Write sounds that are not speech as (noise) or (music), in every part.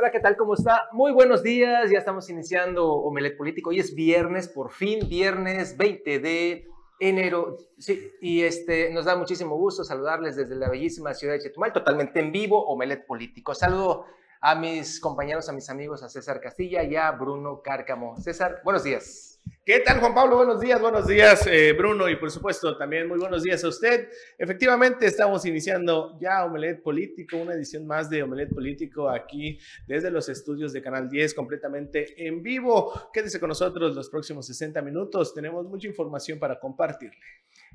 Hola, ¿qué tal? ¿Cómo está? Muy buenos días. Ya estamos iniciando Omelet Político. Hoy es viernes, por fin, viernes 20 de enero. Sí, y este, nos da muchísimo gusto saludarles desde la bellísima ciudad de Chetumal, totalmente en vivo, Omelet Político. Saludo a mis compañeros, a mis amigos, a César Castilla y a Bruno Cárcamo. César, buenos días. ¿Qué tal, Juan Pablo? Buenos días, buenos días, eh, Bruno, y por supuesto también muy buenos días a usted. Efectivamente, estamos iniciando ya Omelet Político, una edición más de Omelet Político aquí desde los estudios de Canal 10, completamente en vivo. Quédese con nosotros los próximos 60 minutos, tenemos mucha información para compartirle.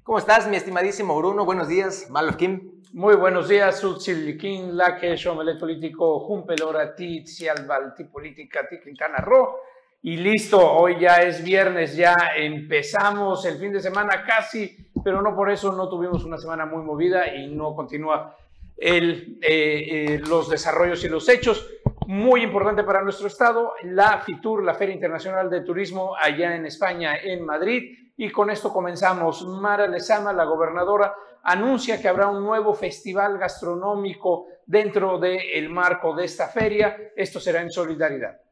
¿Cómo estás, mi estimadísimo Bruno? Buenos días, Malo Kim. Muy buenos días, Sutzilikin, Lakesh, Omelet Político, Jumpelora, Tizialbal, Política, Quintana Roo. Y listo, hoy ya es viernes, ya empezamos el fin de semana casi, pero no por eso no tuvimos una semana muy movida y no continúa el, eh, eh, los desarrollos y los hechos. Muy importante para nuestro estado, la FITUR, la Feria Internacional de Turismo, allá en España, en Madrid. Y con esto comenzamos. Mara Lezama, la gobernadora, anuncia que habrá un nuevo festival gastronómico dentro del marco de esta feria. Esto será en solidaridad.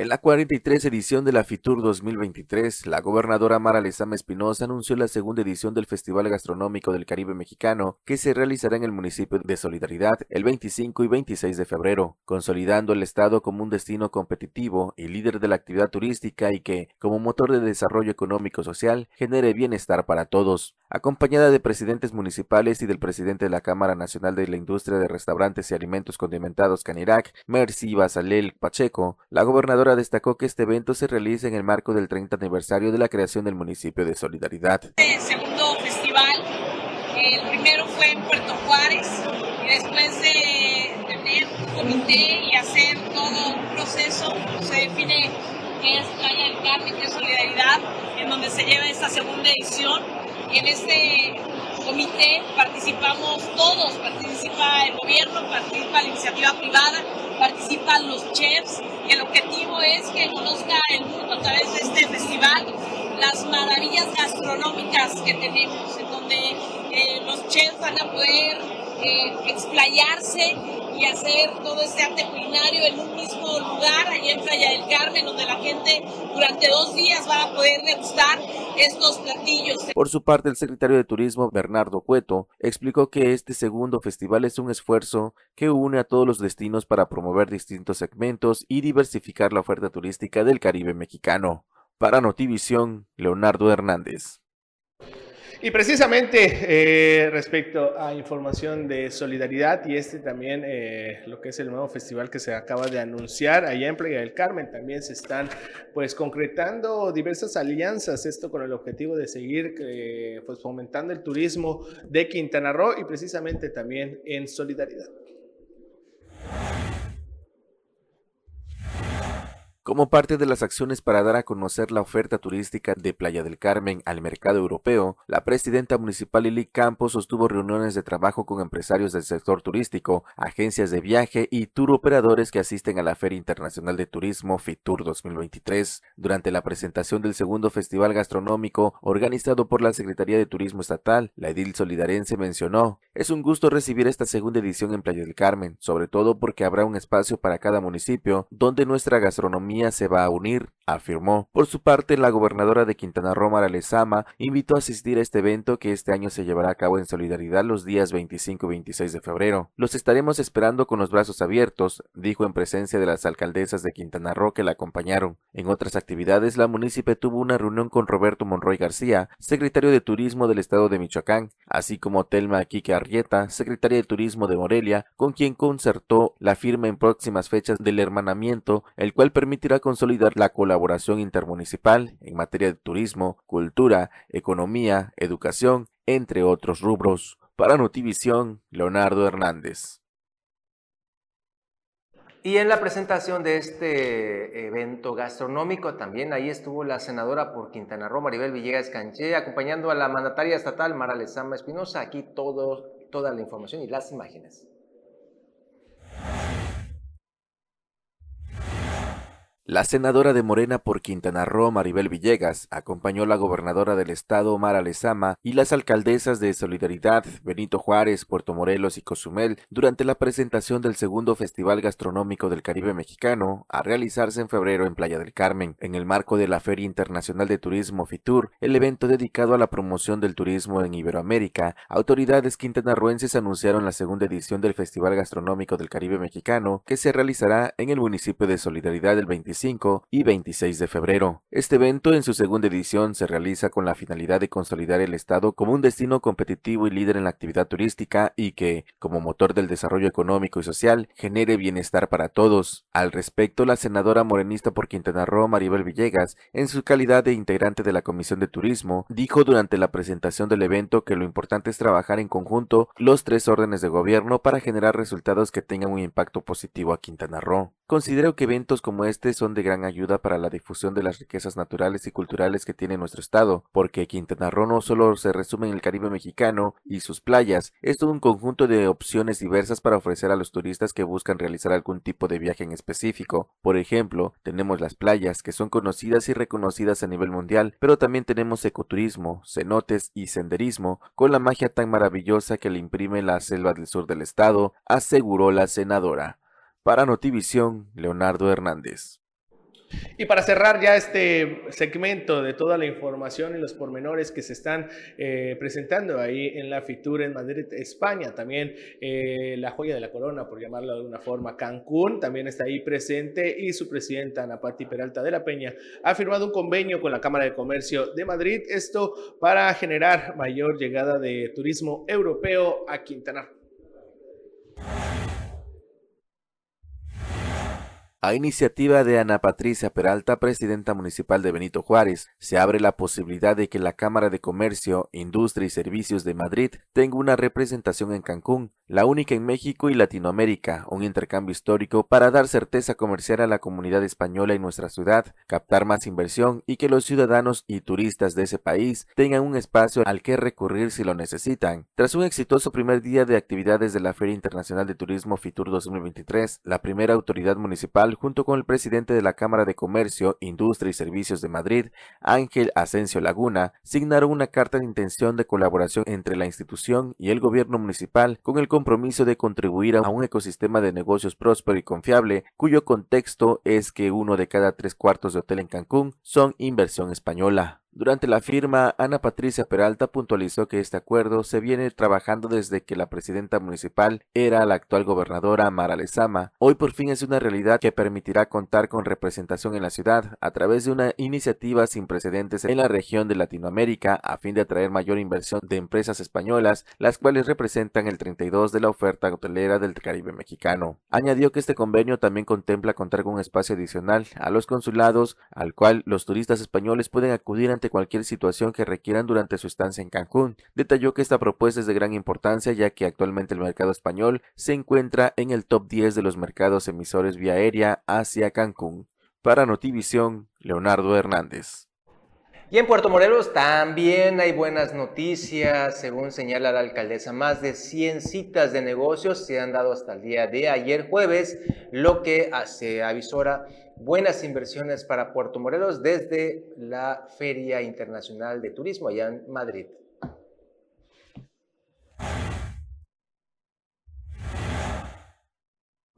En la 43 edición de la FITUR 2023, la gobernadora Mara Lezama Espinosa anunció la segunda edición del Festival Gastronómico del Caribe Mexicano, que se realizará en el municipio de Solidaridad el 25 y 26 de febrero, consolidando el estado como un destino competitivo y líder de la actividad turística y que, como motor de desarrollo económico social, genere bienestar para todos. Acompañada de presidentes municipales y del presidente de la Cámara Nacional de la Industria de Restaurantes y Alimentos Condimentados Canirac, Mercy Basalel Pacheco, la gobernadora destacó que este evento se realiza en el marco del 30 aniversario de la creación del municipio de Solidaridad. El segundo festival, el primero fue en Puerto Juárez y después de tener un comité y hacer todo un proceso, se define qué es Playa del Carmen, qué es Solidaridad, en donde se lleva esta segunda edición. En este comité participamos todos, participa el gobierno, participa la iniciativa privada, participan los chefs y el objetivo es que conozca el mundo a través de este festival las maravillas gastronómicas que tenemos, en donde eh, los chefs van a poder eh, explayarse y hacer todo este arte culinario en un mismo lugar, allá en Playa del Carmen, donde la gente durante dos días va a poder degustar estos platillos. Por su parte, el secretario de Turismo, Bernardo Cueto, explicó que este segundo festival es un esfuerzo que une a todos los destinos para promover distintos segmentos y diversificar la oferta turística del Caribe mexicano. Para Notivisión, Leonardo Hernández. Y precisamente eh, respecto a información de solidaridad y este también eh, lo que es el nuevo festival que se acaba de anunciar allá en Playa del Carmen, también se están pues concretando diversas alianzas, esto con el objetivo de seguir eh, pues fomentando el turismo de Quintana Roo y precisamente también en solidaridad. Como parte de las acciones para dar a conocer la oferta turística de Playa del Carmen al mercado europeo, la presidenta municipal Lili Campos sostuvo reuniones de trabajo con empresarios del sector turístico, agencias de viaje y tour operadores que asisten a la Feria Internacional de Turismo FITUR 2023. Durante la presentación del segundo festival gastronómico organizado por la Secretaría de Turismo Estatal, la edil solidarense mencionó, es un gusto recibir esta segunda edición en Playa del Carmen, sobre todo porque habrá un espacio para cada municipio donde nuestra gastronomía se va a unir, afirmó. Por su parte, la gobernadora de Quintana Roo, Mara Lezama, invitó a asistir a este evento que este año se llevará a cabo en solidaridad los días 25 y 26 de febrero. Los estaremos esperando con los brazos abiertos, dijo en presencia de las alcaldesas de Quintana Roo que la acompañaron. En otras actividades, la munícipe tuvo una reunión con Roberto Monroy García, secretario de Turismo del estado de Michoacán, así como Telma Quique Arrieta, secretaria de Turismo de Morelia, con quien concertó la firma en próximas fechas del hermanamiento, el cual permite a consolidar la colaboración intermunicipal en materia de turismo, cultura, economía, educación, entre otros rubros. Para Notivisión, Leonardo Hernández. Y en la presentación de este evento gastronómico también ahí estuvo la senadora por Quintana Roo, Maribel Villegas Canché, acompañando a la mandataria estatal Mara Lezama Espinosa. Aquí todo, toda la información y las imágenes. La senadora de Morena por Quintana Roo, Maribel Villegas, acompañó a la gobernadora del estado, Mara Lezama, y las alcaldesas de Solidaridad, Benito Juárez, Puerto Morelos y Cozumel durante la presentación del segundo Festival Gastronómico del Caribe Mexicano, a realizarse en febrero en Playa del Carmen, en el marco de la Feria Internacional de Turismo FITUR, el evento dedicado a la promoción del turismo en Iberoamérica. Autoridades quintanarroenses anunciaron la segunda edición del Festival Gastronómico del Caribe Mexicano, que se realizará en el municipio de Solidaridad el 25 y 26 de febrero. Este evento en su segunda edición se realiza con la finalidad de consolidar el Estado como un destino competitivo y líder en la actividad turística y que, como motor del desarrollo económico y social, genere bienestar para todos. Al respecto, la senadora morenista por Quintana Roo, Maribel Villegas, en su calidad de integrante de la Comisión de Turismo, dijo durante la presentación del evento que lo importante es trabajar en conjunto los tres órdenes de gobierno para generar resultados que tengan un impacto positivo a Quintana Roo. Considero que eventos como este son de gran ayuda para la difusión de las riquezas naturales y culturales que tiene nuestro estado, porque Quintana Roo no solo se resume en el Caribe mexicano y sus playas, es todo un conjunto de opciones diversas para ofrecer a los turistas que buscan realizar algún tipo de viaje en específico. Por ejemplo, tenemos las playas, que son conocidas y reconocidas a nivel mundial, pero también tenemos ecoturismo, cenotes y senderismo, con la magia tan maravillosa que le imprime la selva del sur del estado, aseguró la senadora. Para Notivisión, Leonardo Hernández. Y para cerrar ya este segmento de toda la información y los pormenores que se están eh, presentando ahí en la Fitur en Madrid, España, también eh, la joya de la corona, por llamarlo de alguna forma, Cancún, también está ahí presente y su presidenta Ana Patti Peralta de la Peña ha firmado un convenio con la Cámara de Comercio de Madrid, esto para generar mayor llegada de turismo europeo a Quintana. A iniciativa de Ana Patricia Peralta, presidenta municipal de Benito Juárez, se abre la posibilidad de que la Cámara de Comercio, Industria y Servicios de Madrid tenga una representación en Cancún, la única en México y Latinoamérica, un intercambio histórico para dar certeza comercial a la comunidad española en nuestra ciudad, captar más inversión y que los ciudadanos y turistas de ese país tengan un espacio al que recurrir si lo necesitan. Tras un exitoso primer día de actividades de la Feria Internacional de Turismo FITUR 2023, la primera autoridad municipal junto con el presidente de la Cámara de Comercio, Industria y Servicios de Madrid, Ángel Asensio Laguna, signaron una carta de intención de colaboración entre la institución y el gobierno municipal con el compromiso de contribuir a un ecosistema de negocios próspero y confiable, cuyo contexto es que uno de cada tres cuartos de hotel en Cancún son inversión española. Durante la firma, Ana Patricia Peralta puntualizó que este acuerdo se viene trabajando desde que la presidenta municipal era la actual gobernadora Mara Lezama. Hoy por fin es una realidad que permitirá contar con representación en la ciudad a través de una iniciativa sin precedentes en la región de Latinoamérica a fin de atraer mayor inversión de empresas españolas, las cuales representan el 32 de la oferta hotelera del Caribe mexicano. Añadió que este convenio también contempla contar con un espacio adicional a los consulados al cual los turistas españoles pueden acudir ante cualquier situación que requieran durante su estancia en Cancún. Detalló que esta propuesta es de gran importancia ya que actualmente el mercado español se encuentra en el top 10 de los mercados emisores vía aérea hacia Cancún. Para Notivisión, Leonardo Hernández. Y en Puerto Morelos también hay buenas noticias, según señala la alcaldesa. Más de 100 citas de negocios se han dado hasta el día de ayer jueves, lo que se avisora buenas inversiones para Puerto Morelos desde la Feria Internacional de Turismo allá en Madrid.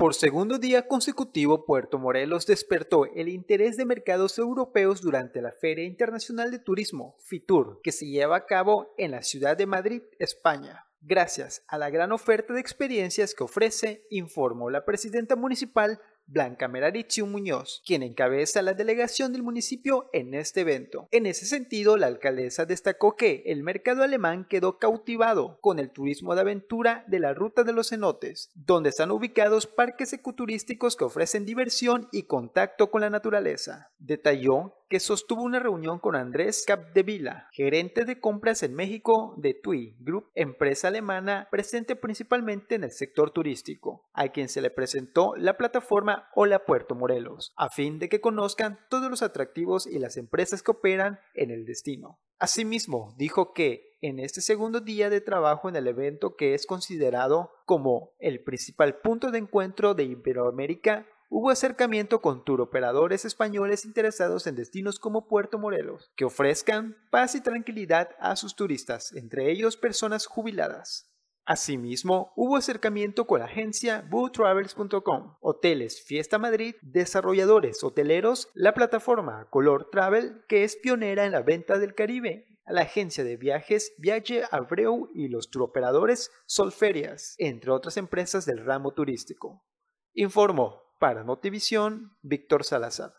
Por segundo día consecutivo, Puerto Morelos despertó el interés de mercados europeos durante la Feria Internacional de Turismo, FITUR, que se lleva a cabo en la ciudad de Madrid, España. Gracias a la gran oferta de experiencias que ofrece, informó la presidenta municipal Blanca Meraricio Muñoz, quien encabeza la delegación del municipio en este evento. En ese sentido, la alcaldesa destacó que el mercado alemán quedó cautivado con el turismo de aventura de la Ruta de los Cenotes, donde están ubicados parques ecoturísticos que ofrecen diversión y contacto con la naturaleza. Detalló que sostuvo una reunión con Andrés Capdevila, gerente de compras en México de TUI Group, empresa alemana presente principalmente en el sector turístico, a quien se le presentó la plataforma Hola Puerto Morelos, a fin de que conozcan todos los atractivos y las empresas que operan en el destino. Asimismo, dijo que en este segundo día de trabajo en el evento que es considerado como el principal punto de encuentro de Iberoamérica, hubo acercamiento con turoperadores españoles interesados en destinos como Puerto Morelos, que ofrezcan paz y tranquilidad a sus turistas, entre ellos personas jubiladas. Asimismo, hubo acercamiento con la agencia bootravels.com, Hoteles Fiesta Madrid, desarrolladores hoteleros, la plataforma Color Travel, que es pionera en la venta del Caribe, la agencia de viajes Viaje Abreu y los turoperadores Solferias, entre otras empresas del ramo turístico. Informó para Notivisión Víctor Salazar.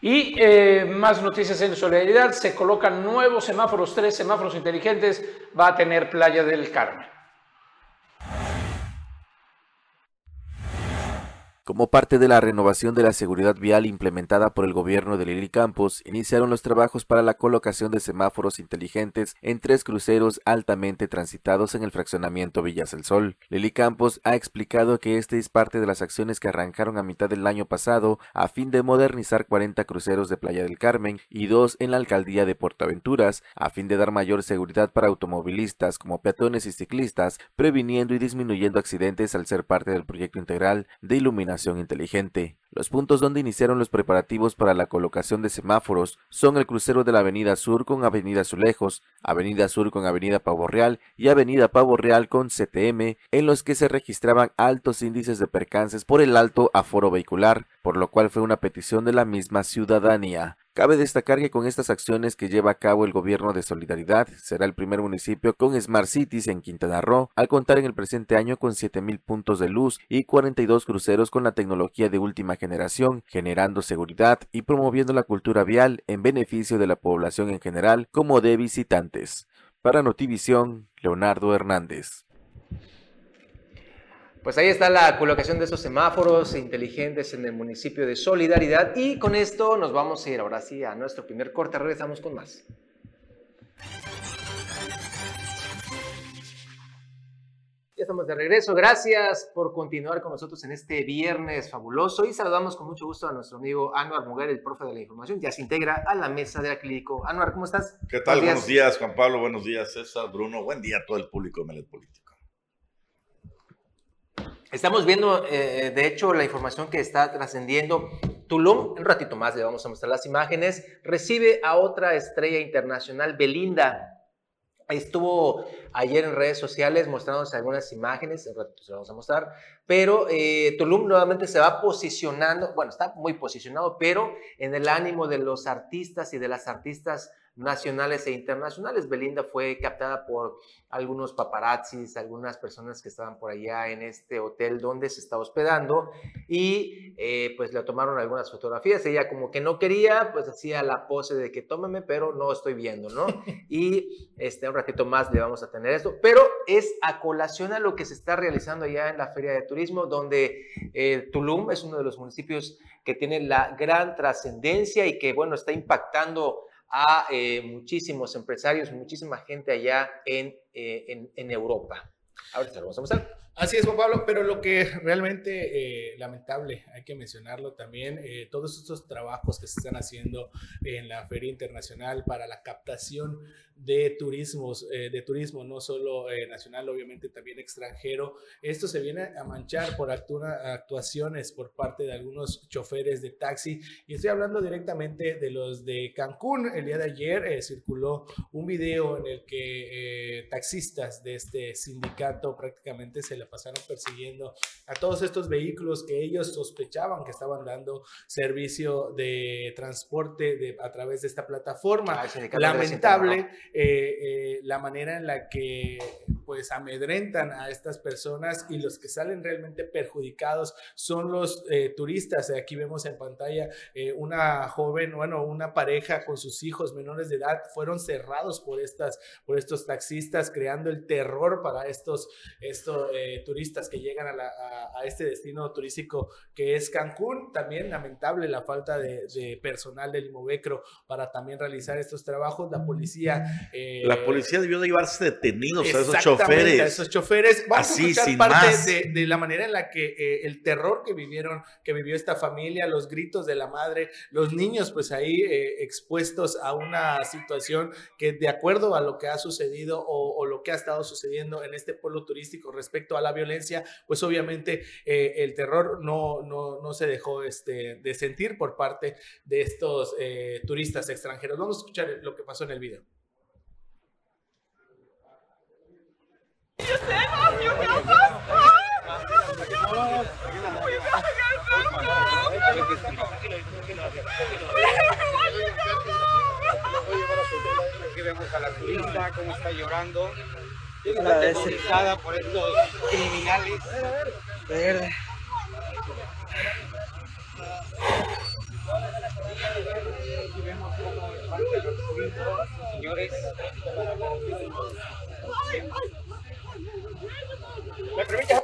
Y eh, más noticias en solidaridad, se colocan nuevos semáforos, tres semáforos inteligentes, va a tener Playa del Carmen. Como parte de la renovación de la seguridad vial implementada por el gobierno de Lili Campos, iniciaron los trabajos para la colocación de semáforos inteligentes en tres cruceros altamente transitados en el fraccionamiento Villas del Sol. Lili Campos ha explicado que este es parte de las acciones que arrancaron a mitad del año pasado a fin de modernizar 40 cruceros de Playa del Carmen y dos en la alcaldía de Portaventuras, a fin de dar mayor seguridad para automovilistas como peatones y ciclistas, previniendo y disminuyendo accidentes al ser parte del proyecto integral de iluminación inteligente. Los puntos donde iniciaron los preparativos para la colocación de semáforos son el crucero de la Avenida Sur con Avenida Azulejos, Avenida Sur con Avenida Pavo Real y Avenida Pavo Real con CTM, en los que se registraban altos índices de percances por el alto aforo vehicular, por lo cual fue una petición de la misma ciudadanía. Cabe destacar que con estas acciones que lleva a cabo el gobierno de Solidaridad, será el primer municipio con Smart Cities en Quintana Roo, al contar en el presente año con 7.000 puntos de luz y 42 cruceros con la tecnología de última generación, generando seguridad y promoviendo la cultura vial en beneficio de la población en general como de visitantes. Para Notivisión, Leonardo Hernández. Pues ahí está la colocación de esos semáforos inteligentes en el municipio de Solidaridad y con esto nos vamos a ir ahora sí a nuestro primer corte. Regresamos con más. Ya estamos de regreso. Gracias por continuar con nosotros en este viernes fabuloso y saludamos con mucho gusto a nuestro amigo Anuar Muguer, el profe de la información, ya se integra a la mesa de Aclínico. Anuar, ¿cómo estás? ¿Qué tal? Buenos días. Juan Pablo. Buenos días, César, Bruno. Buen día a todo el público de Melet Político. Estamos viendo, eh, de hecho, la información que está trascendiendo. Tulum, un ratito más le vamos a mostrar las imágenes, recibe a otra estrella internacional, Belinda. Estuvo ayer en redes sociales mostrándonos algunas imágenes, en ratito se las vamos a mostrar, pero eh, Tulum nuevamente se va posicionando, bueno, está muy posicionado, pero en el ánimo de los artistas y de las artistas nacionales e internacionales. Belinda fue captada por algunos paparazzis, algunas personas que estaban por allá en este hotel donde se está hospedando y eh, pues le tomaron algunas fotografías. Ella como que no quería, pues hacía la pose de que tómame, pero no estoy viendo, ¿no? (laughs) Y este, un ratito más le vamos a tener esto, pero es a colación a lo que se está realizando allá en la Feria de Turismo, donde eh, Tulum es uno de los municipios que tiene la gran trascendencia y que, bueno, está impactando a eh, muchísimos empresarios, muchísima gente allá en, eh, en, Europa. Ahorita lo vamos a mostrar. Así es, Juan Pablo, pero lo que realmente eh, lamentable, hay que mencionarlo también, todos estos trabajos que se están haciendo en la Feria Internacional para la captación de, turismos, eh, de turismo, no solo eh, nacional, obviamente también extranjero. Esto se viene a manchar por actuaciones por parte de algunos choferes de taxi. Y estoy hablando directamente de los de Cancún. El día de ayer eh, circuló un video en el que taxistas de este sindicato prácticamente se le pasaron persiguiendo a todos estos vehículos que ellos sospechaban que estaban dando servicio de transporte de, a través de esta plataforma. Ah, Lamentable eh, eh, la manera en la que pues amedrentan a estas personas y los que salen realmente perjudicados son los eh, turistas. Aquí vemos en pantalla una joven, bueno, una pareja con sus hijos menores de edad fueron cerrados por, estas, por estos taxistas, creando el terror para estos, estos turistas que llegan a, este destino turístico que es Cancún. También lamentable la falta de, de personal del Imovecro para también realizar estos trabajos. La policía la eh, policía debió de llevarse detenidos a esos choferes. a esos choferes. Vamos Así, a escuchar parte de, de la manera en la que eh, el terror que vivieron, que vivió esta familia, los gritos de la madre, los niños pues ahí eh, expuestos a una situación que de acuerdo a lo que ha sucedido o, o lo que ha estado sucediendo en este pueblo turístico respecto a la violencia, pues obviamente el terror no, no, no se dejó este, de sentir por parte de estos turistas extranjeros. Vamos a escuchar lo que pasó en el video. Aquí vemos a la turista está llorando. Está decepcionada por estos criminales. Aquí vemos cómo espantan los turistas, señores. ¿Me permite?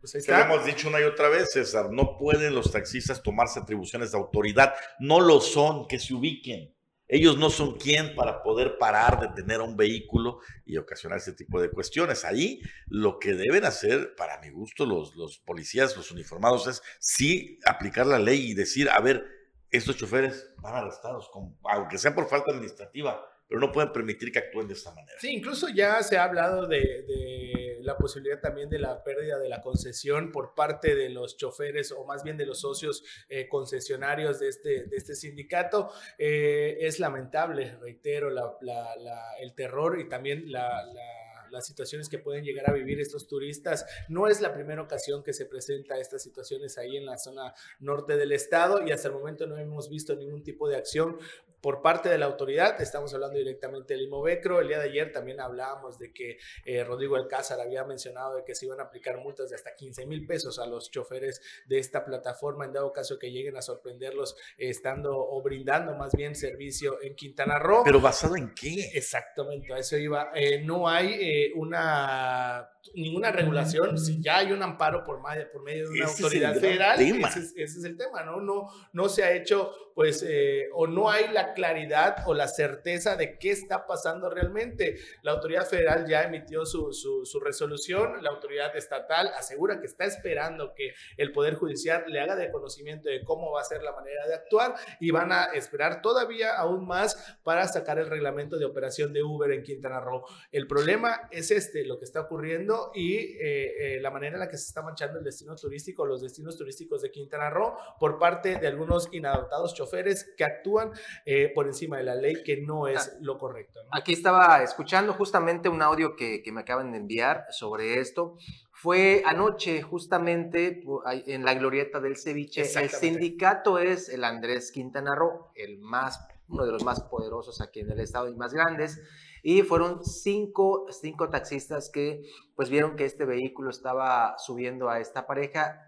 Pues lo hemos dicho una y otra vez, César, no pueden los taxistas tomarse atribuciones de autoridad, no lo son, que se ubiquen. Ellos no son quien para poder parar, detener a un vehículo y ocasionar ese tipo de cuestiones. Ahí lo que deben hacer, para mi gusto, los, los policías, los uniformados, es sí aplicar la ley y decir, a ver, estos choferes van arrestados, con- aunque sea por falta administrativa, pero no pueden permitir que actúen de esta manera. Sí, incluso ya se ha hablado de, la posibilidad también de la pérdida de la concesión por parte de los choferes o más bien de los socios eh, concesionarios de este, este sindicato. Eh, es lamentable, reitero, la- la- la- el terror y también la- la- las situaciones que pueden llegar a vivir estos turistas. No es la primera ocasión que se presenta estas situaciones ahí en la zona norte del estado y hasta el momento no hemos visto ningún tipo de acción por parte de la autoridad. Estamos hablando directamente del Imovecro. El día de ayer también hablábamos de que eh, Rodrigo Alcázar había mencionado de que se iban a aplicar multas de hasta 15 mil pesos a los choferes de esta plataforma en dado caso que lleguen a sorprenderlos eh, estando o brindando más bien servicio en Quintana Roo. Pero basado en qué? Exactamente, a eso iba. Eh, no hay eh, una ninguna regulación, si ya hay un amparo por, por medio de una Ese autoridad federal, tema. ese es, ese es el tema, ¿no? No, no se ha hecho, pues, eh, o no hay la claridad o la certeza de qué está pasando realmente. La autoridad federal ya emitió su, su, su resolución, la autoridad estatal asegura que está esperando que el Poder Judicial le haga de conocimiento de cómo va a ser la manera de actuar y van a esperar todavía aún más para sacar el reglamento de operación de Uber en Quintana Roo. El problema es este, lo que está ocurriendo y eh, eh, la manera en la que se está manchando el destino turístico, los destinos turísticos de Quintana Roo por parte de algunos inadaptados choferes que actúan eh, por encima de la ley, que no es lo correcto. ¿no? Aquí estaba escuchando justamente un audio que, que me acaban de enviar sobre esto. Fue anoche justamente en la glorieta del ceviche. El sindicato es el Andrés Quintana Roo, el más, uno de los más poderosos aquí en el estado y más grandes. Y fueron cinco, cinco taxistas que pues vieron que este vehículo estaba subiendo a esta pareja.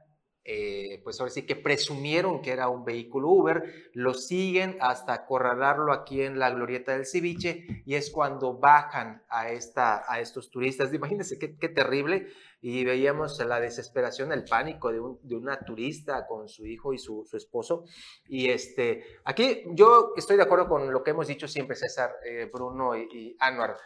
Eh, pues ahora sí que presumieron que era un vehículo Uber, lo siguen hasta acorralarlo aquí en la glorieta del ceviche y es cuando bajan a, esta, a estos turistas. Imagínense qué, qué terrible. Y veíamos la desesperación, el pánico de, un- de una turista con su hijo y su, su esposo. Y este, aquí yo estoy de acuerdo con lo que hemos dicho siempre, César, eh, Bruno y, y Anwar.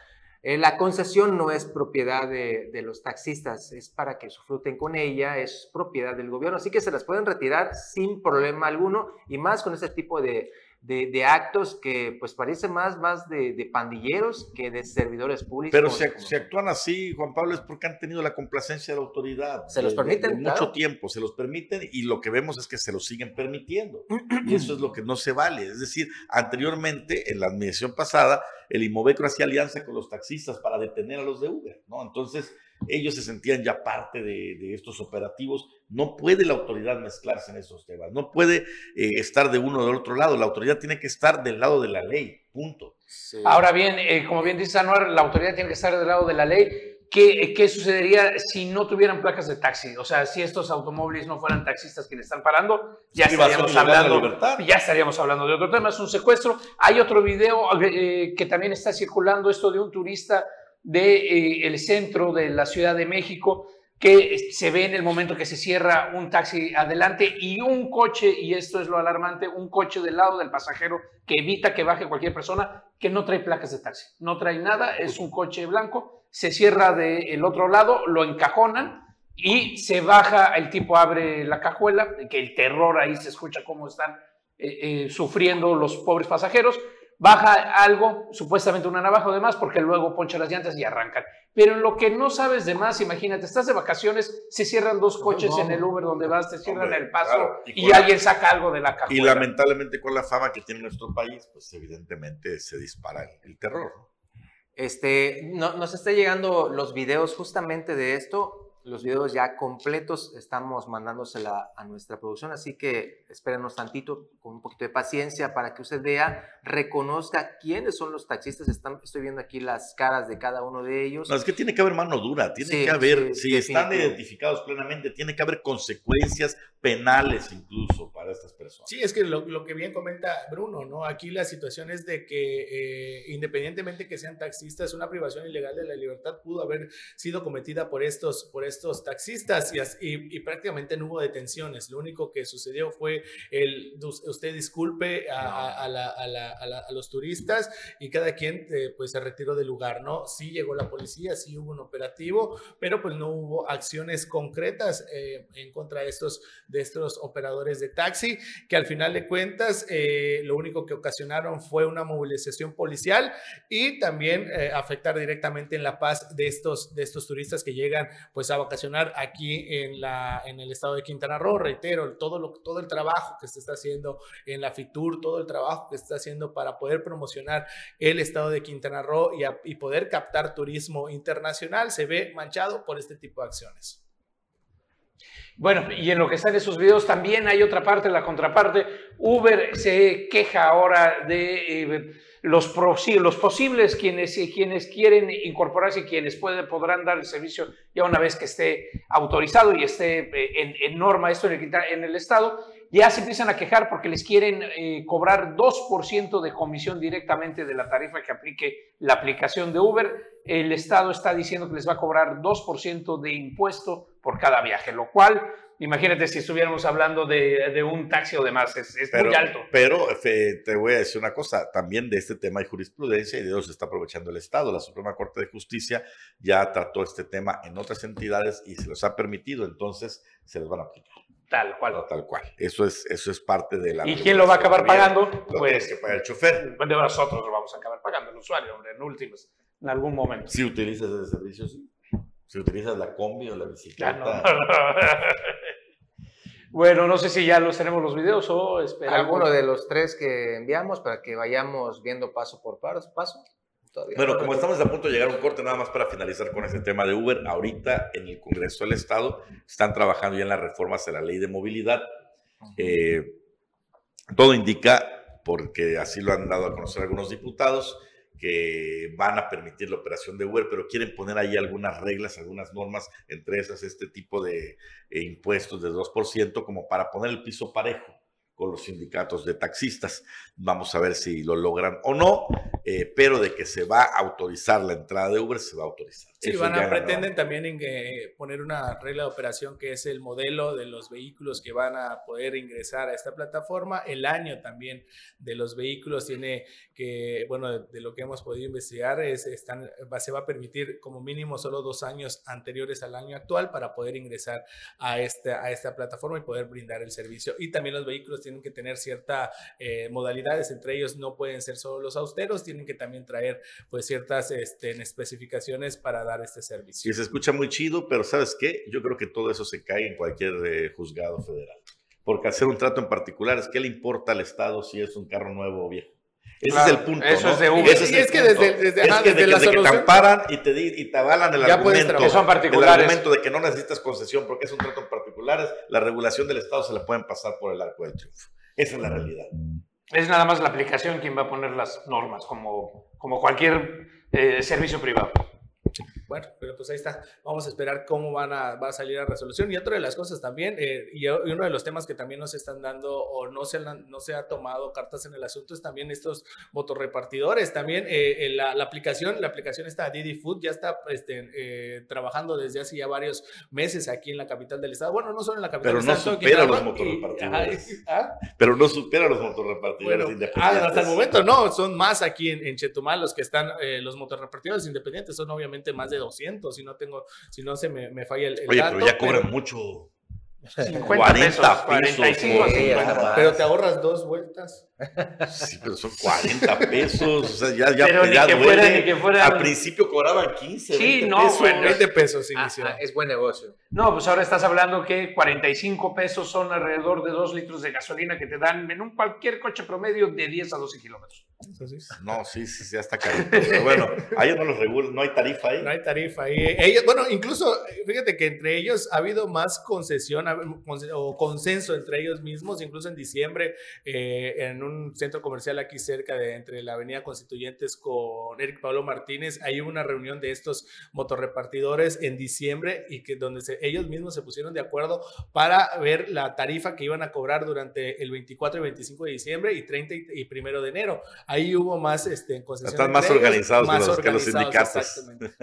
Eh, la concesión no es propiedad de, de los taxistas, es para que disfruten con ella, es propiedad del gobierno, así que se las pueden retirar sin problema alguno y más con ese tipo de, de- de actos que pues parece más, más de, de pandilleros que de servidores públicos. Pero si, si actúan así, Juan Pablo, es porque han tenido la complacencia de la autoridad. Se los permiten, de claro. mucho tiempo, se los permiten y lo que vemos es que se los siguen permitiendo. (clears throat) Y eso es lo que no se vale. Es decir, anteriormente, en la administración pasada, el Imovecro hacía alianza con los taxistas para detener a los de Uber, ¿no? Entonces, ellos se sentían ya parte de, de estos operativos. No puede la autoridad mezclarse en esos temas, no puede eh, estar de uno o del otro lado. La autoridad tiene que estar del lado de la ley, punto. Sí. Ahora bien, eh, como bien dice Anuar, la autoridad tiene que estar del lado de la ley. ¿Qué, ¿Qué sucedería si no tuvieran placas de taxi? O sea, si estos automóviles no fueran taxistas quienes están parando, ya estaríamos hablando, ya estaríamos hablando de otro tema, es un secuestro. Hay otro video eh, que también está circulando, esto de un turista del el centro de la Ciudad de México, que se ve en el momento que se cierra un taxi adelante y un coche, y esto es lo alarmante, un coche del lado del pasajero que evita que baje cualquier persona que no trae placas de taxi, no trae nada, es un coche blanco, se cierra del otro lado, lo encajonan y se baja, el tipo abre la cajuela, que el terror ahí se escucha cómo están eh, eh, sufriendo los pobres pasajeros, baja algo, supuestamente una navaja o demás, porque luego poncha las llantas y arrancan. Pero en lo que no sabes de más, imagínate, estás de vacaciones, se cierran dos coches en el Uber donde vas, te cierran Hombre, el paso claro, y alguien saca algo de la cajuela. Y lamentablemente con la fama que tiene nuestro país, pues evidentemente se dispara el, terror. Este, no- nos está llegando los videos justamente de esto, los videos ya completos, estamos mandándosela a nuestra producción, así que espérenos tantito, con un poquito de paciencia para que usted vea, reconozca quiénes son los taxistas, Están, estoy viendo aquí las caras de cada uno de ellos. No, es que tiene que haber mano dura, tiene Sí, que haber, sí, si están identificados plenamente, tiene que haber consecuencias penales incluso para estas personas. Sí, es que lo, lo que bien comenta Bruno, ¿no? Aquí la situación es de que eh, independientemente que sean taxistas, una privación ilegal de la libertad pudo haber sido cometida por estos, por estos taxistas y, y- y prácticamente no hubo detenciones. Lo único que sucedió fue el, usted disculpe a, a- a la- a la- a la- a los turistas y cada quien eh, pues se retiró del lugar, ¿no? Sí llegó la policía, sí hubo un operativo, pero pues no hubo acciones concretas eh, en contra de estos de estos operadores de taxi, que al final de cuentas eh, lo único que ocasionaron fue una movilización policial y también eh, afectar directamente en la paz de estos, de estos turistas que llegan pues a vacacionar aquí en, la, en el estado de Quintana Roo. Reitero, todo, todo el trabajo que se está haciendo en la FITUR, todo el trabajo que se está haciendo para poder promocionar el estado de Quintana Roo y poder captar turismo internacional se ve manchado por este tipo de acciones. Bueno, y en lo que están esos videos también hay otra parte, la contraparte. Uber se queja ahora de eh, los, posi- los posibles quienes, quienes quieren incorporarse y quienes pueden, podrán dar el servicio ya una vez que esté autorizado y esté eh, en, en norma esto en en el Estado. Ya se empiezan a quejar porque les quieren eh, cobrar 2% de comisión directamente de la tarifa que aplique la aplicación de Uber. El Estado está diciendo que les va a cobrar 2% de impuesto por cada viaje, lo cual, imagínate si estuviéramos hablando de, de un taxi o demás, es, es Pero, muy alto. pero te voy a decir una cosa, también de este tema de jurisprudencia y de eso se está aprovechando el Estado. La Suprema Corte de Justicia ya trató este tema en otras entidades y se los ha permitido, entonces se les van a aplicar. Tal cual. No, tal cual. Eso es, eso es parte de la... ¿Y quién lo va a acabar pagando? Lo tienes Pues que pagar el chofer. de nosotros lo vamos a acabar pagando, el usuario, hombre, en últimas, en algún momento. Si utilizas ese servicio, sí. Si utilizas la combi o la Ya bicicleta. no. (laughs) bueno, no sé si ya los tenemos los videos o esperamos. Alguno de los tres que enviamos para que vayamos viendo paso por paso. paso. Todavía Bueno, no como estamos a punto de llegar a un corte, nada más para finalizar con este tema de Uber, ahorita en el Congreso del Estado están trabajando ya en las reformas de la ley de movilidad. Eh, todo indica, porque así lo han dado a conocer algunos diputados, que van a permitir la operación de Uber, pero quieren poner ahí algunas reglas, algunas normas, entre esas este tipo de eh, impuestos de 2%, como para poner el piso parejo con los sindicatos de taxistas. Vamos a ver si lo logran o no, eh, pero de que se va a autorizar la entrada de Uber, se va a autorizar. Sí, van a, pretenden también en poner una regla de operación que es el modelo de los vehículos que van a poder ingresar a esta plataforma. El año también de los vehículos tiene que, bueno, de, de lo que hemos podido investigar, es, están, va- se va a permitir como mínimo solo dos años anteriores al año actual para poder ingresar a esta, a esta plataforma y poder brindar el servicio. Y también los vehículos tienen que tener ciertas modalidades, entre ellos no pueden ser solo los austeros, tienen que también traer pues ciertas este, especificaciones para dar este servicio. Sí, se escucha muy chido, pero ¿sabes qué? Yo creo que todo eso se cae en cualquier eh, juzgado federal. Porque hacer un trato en particular es que le importa al Estado si es un carro nuevo o viejo. Ese Claro, es el punto. eso ¿no? es de Uber. Ese Y el es que desde- desde- Es ajá, que desde de la que, que te solución- amparan y te, di- y te avalan el argumento. Que son El particulares. argumento de que no necesitas concesión porque es un trato en particulares, la regulación del Estado se la pueden pasar por el arco del triunfo. Esa es la realidad. Es nada más la aplicación quien va a poner las normas, como, como cualquier eh, servicio privado. Bueno, pero pues ahí está. Vamos a esperar cómo van a, va a salir la resolución. Y otra de las cosas también, eh, y, uno de los temas que también nos están dando o no se, han- no se ha tomado cartas en el asunto es también estos motorrepartidores. También eh, eh, la, la aplicación, la aplicación está Didi Food, ya está este, eh, trabajando desde hace ya varios meses aquí en la capital del estado. Bueno, no solo en la capital Pero del no estado, supera los y- (laughs) ¿ah? Pero no supera los motorrepartidores Bueno, independientes. ah, hasta el momento no, son más aquí en, en Chetumal los que están, eh, los motorrepartidores independientes, son obviamente más de 200, si no tengo, si no se me, me falla el, el Oye, dato. pero ya cobran mucho. 50 40 pesos, pesos 45 por- a 50. Sí, pero te ahorras dos vueltas. Sí, pero son 40 pesos. O sea, ya, ya, Pero ni ya que duele. fuera- ni que fuera- Al principio cobraban 15. Sí, 20 no, pesos. bueno. 20 pesos Ah, inició. ah, es buen negocio. No, pues ahora estás hablando que 45 pesos son alrededor de 2 litros de gasolina que te dan en un cualquier coche promedio de 10 a 12 kilómetros. No, sí, sí, sí, ya está carito. Pero bueno, ahí no los regulan, no hay tarifa ahí. no hay tarifa ahí. Ellos, bueno, incluso, fíjate que entre ellos ha habido más concesión o consenso entre ellos mismos, incluso en diciembre, eh, en un centro comercial aquí cerca de entre la Avenida Constituyentes con Eric Pablo Martínez, hay una reunión de estos motorrepartidores en diciembre y que donde se- ellos mismos se pusieron de acuerdo para ver la tarifa que iban a cobrar durante el 24 y 25 de diciembre y 30 y, y primero de enero. Ahí hubo más este, concesión. Están más organizados que más los- que los sindicatos. exactamente.